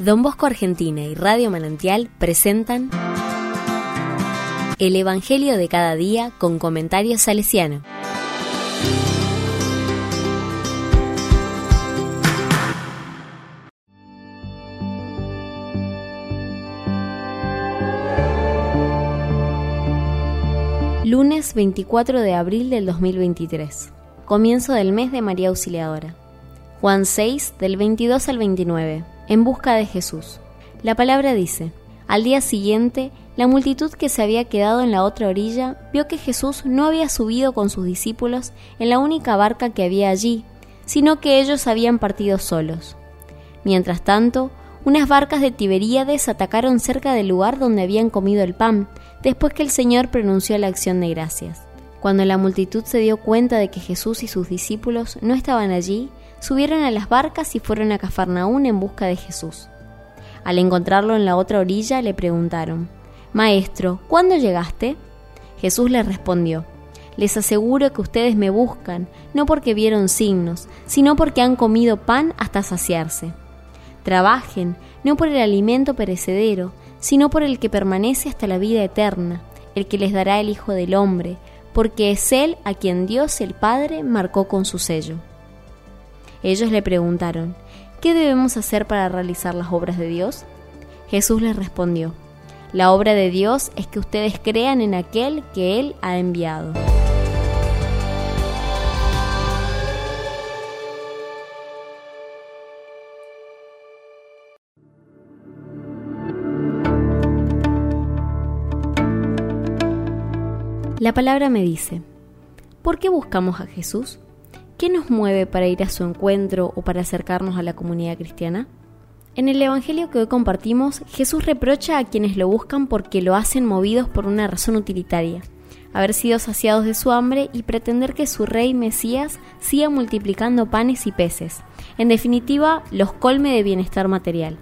Don Bosco Argentina y Radio Manantial presentan El Evangelio de cada día con comentarios salesiano. Lunes 24 de abril del 2023. Comienzo del mes de María Auxiliadora. Juan 6 del 22 al 29 en busca de Jesús. La palabra dice, al día siguiente, la multitud que se había quedado en la otra orilla vio que Jesús no había subido con sus discípulos en la única barca que había allí, sino que ellos habían partido solos. Mientras tanto, unas barcas de Tiberíades atacaron cerca del lugar donde habían comido el pan, después que el Señor pronunció la acción de gracias. Cuando la multitud se dio cuenta de que Jesús y sus discípulos no estaban allí, subieron a las barcas y fueron a Cafarnaún en busca de Jesús. Al encontrarlo en la otra orilla le preguntaron, Maestro, ¿cuándo llegaste? Jesús les respondió, Les aseguro que ustedes me buscan, no porque vieron signos, sino porque han comido pan hasta saciarse. Trabajen, no por el alimento perecedero, sino por el que permanece hasta la vida eterna, el que les dará el Hijo del Hombre, porque es Él a quien Dios el Padre marcó con su sello. Ellos le preguntaron, ¿qué debemos hacer para realizar las obras de Dios? Jesús les respondió, la obra de Dios es que ustedes crean en aquel que Él ha enviado. La palabra me dice, ¿por qué buscamos a Jesús? ¿Qué nos mueve para ir a su encuentro o para acercarnos a la comunidad cristiana? En el Evangelio que hoy compartimos, Jesús reprocha a quienes lo buscan porque lo hacen movidos por una razón utilitaria, haber sido saciados de su hambre y pretender que su rey Mesías siga multiplicando panes y peces, en definitiva, los colme de bienestar material.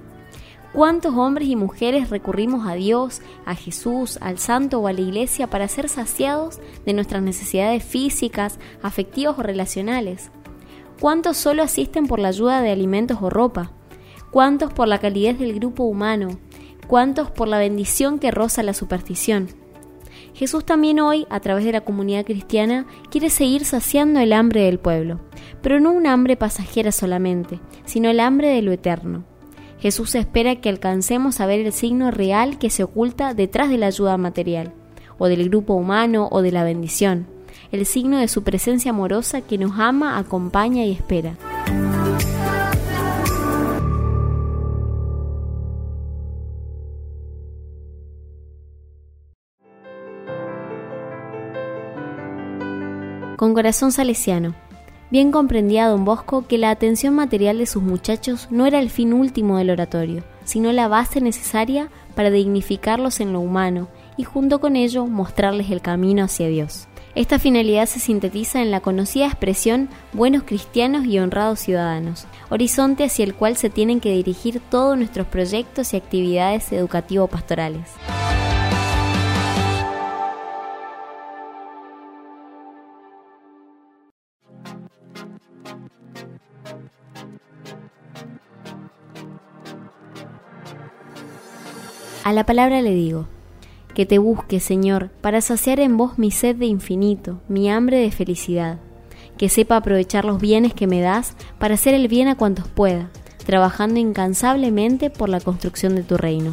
¿Cuántos hombres y mujeres recurrimos a Dios, a Jesús, al Santo o a la Iglesia para ser saciados de nuestras necesidades físicas, afectivas o relacionales? ¿Cuántos solo asisten por la ayuda de alimentos o ropa? ¿Cuántos por la calidez del grupo humano? ¿Cuántos por la bendición que roza la superstición? Jesús también hoy, a través de la comunidad cristiana, quiere seguir saciando el hambre del pueblo, pero no un hambre pasajera solamente, sino el hambre de lo eterno Jesús espera que alcancemos a ver el signo real que se oculta detrás de la ayuda material, o del grupo humano o de la bendición, el signo de su presencia amorosa que nos ama, acompaña y espera. Con corazón salesiano Bien comprendía don Bosco que la atención material de sus muchachos no era el fin último del oratorio, sino la base necesaria para dignificarlos en lo humano y junto con ello mostrarles el camino hacia Dios. Esta finalidad se sintetiza en la conocida expresión buenos cristianos y honrados ciudadanos, horizonte hacia el cual se tienen que dirigir todos nuestros proyectos y actividades educativo-pastorales. A la palabra le digo, que te busque, Señor, para saciar en vos mi sed de infinito, mi hambre de felicidad, que sepa aprovechar los bienes que me das para hacer el bien a cuantos pueda, trabajando incansablemente por la construcción de tu reino.